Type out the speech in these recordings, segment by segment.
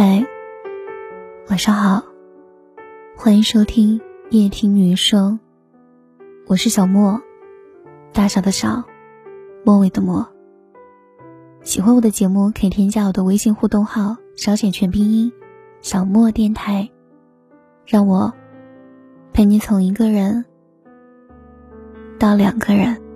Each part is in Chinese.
嗨，晚上好，欢迎收听夜听女生，我是小莫，大小的小，末尾的末。喜欢我的节目可以添加我的微信互动号，小写全拼音，小莫电台，让我陪你从一个人到两个人。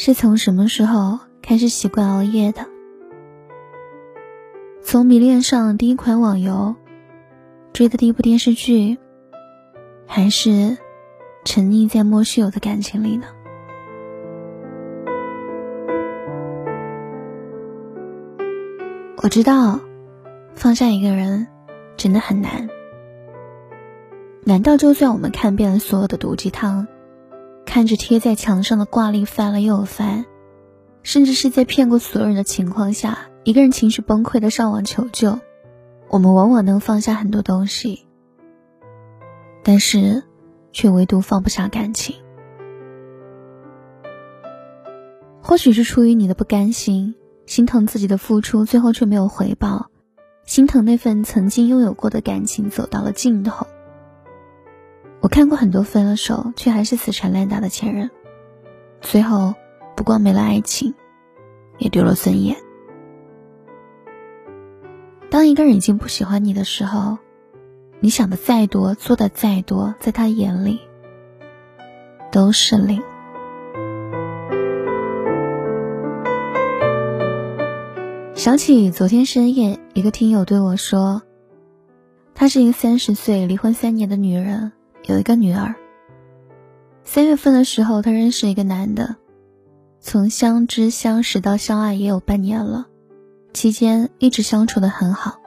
是从什么时候开始习惯熬夜的？从迷恋上第一款网游，追的第一部电视剧，还是沉溺在莫须有的感情里呢？我知道，放下一个人真的很难。难道就算我们看遍了所有的毒鸡汤？看着贴在墙上的挂历翻了又翻，甚至是在骗过所有人的情况下，一个人情绪崩溃的上网求救，我们往往能放下很多东西，但是却唯独放不下感情。或许是出于你的不甘心，心疼自己的付出最后却没有回报，心疼那份曾经拥有过的感情走到了尽头。我看过很多分了手却还是死缠烂打的前任，最后不光没了爱情，也丢了尊严。当一个人已经不喜欢你的时候，你想的再多，做的再多，在他眼里都是零。想起昨天深夜，一个听友对我说，她是一个三十岁离婚三年的女人。有一个女儿。三月份的时候，她认识一个男的，从相知相识到相爱也有半年了，期间一直相处的很好。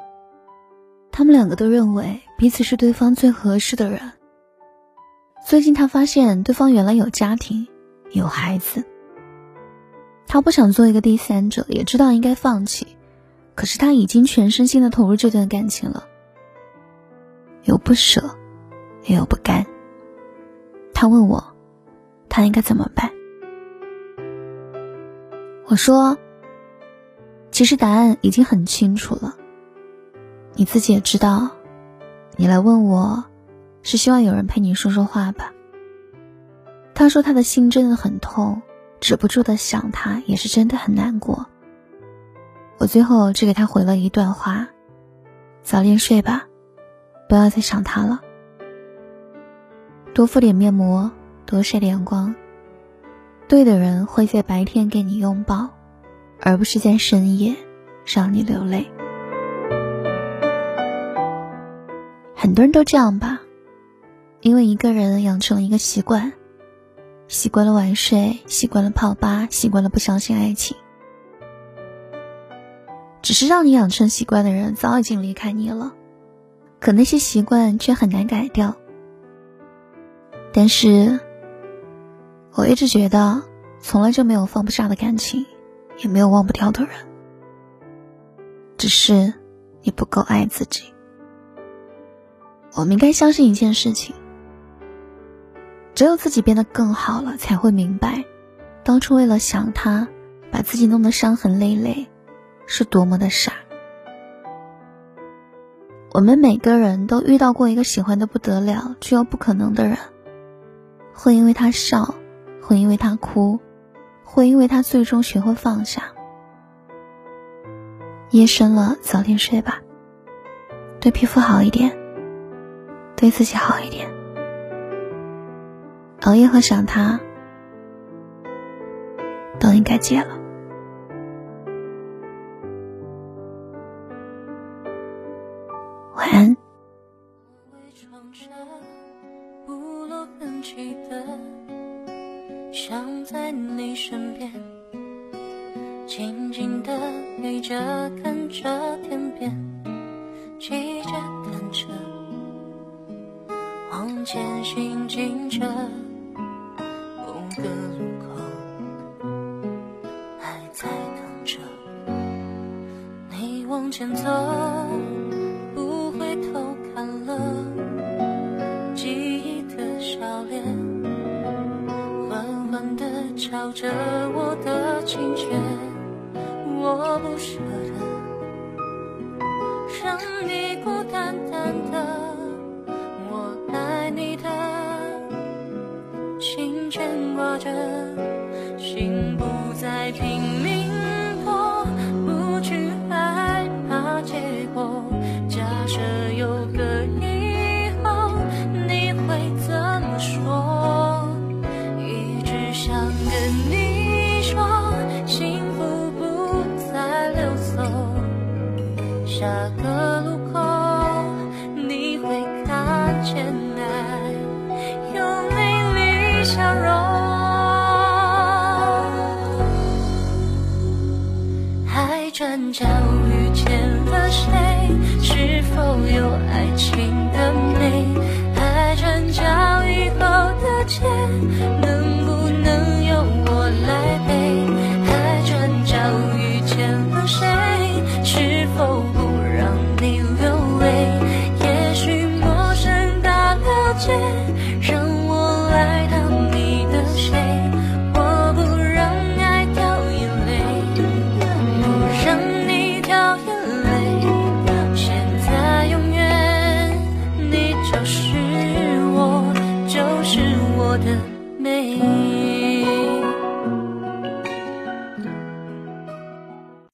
他们两个都认为彼此是对方最合适的人。最近他发现对方原来有家庭，有孩子。他不想做一个第三者，也知道应该放弃，可是他已经全身心的投入这段感情了，有不舍。也有不甘。他问我，他应该怎么办？我说，其实答案已经很清楚了，你自己也知道。你来问我，是希望有人陪你说说话吧。他说他的心真的很痛，止不住的想他，也是真的很难过。我最后只给他回了一段话：早点睡吧，不要再想他了。多敷点面膜，多晒点阳光。对的人会在白天给你拥抱，而不是在深夜让你流泪。很多人都这样吧，因为一个人养成了一个习惯，习惯了晚睡，习惯了泡吧，习惯了不相信爱情。只是让你养成习惯的人早已经离开你了，可那些习惯却很难改掉。但是，我一直觉得，从来就没有放不下的感情，也没有忘不掉的人，只是你不够爱自己。我们应该相信一件事情：只有自己变得更好了，才会明白，当初为了想他，把自己弄得伤痕累累，是多么的傻。我们每个人都遇到过一个喜欢的不得了却又不可能的人。会因为他笑，会因为他哭，会因为他最终学会放下。夜深了，早点睡吧。对皮肤好一点，对自己好一点。熬夜和想他，都应该戒了。想在你身边，静静的陪着，看着天边，骑着单车，往前行进着，某个路口还在等着你往前走，照着我的琴弦，我不舍得。让你孤单单的，我爱你的心牵挂着。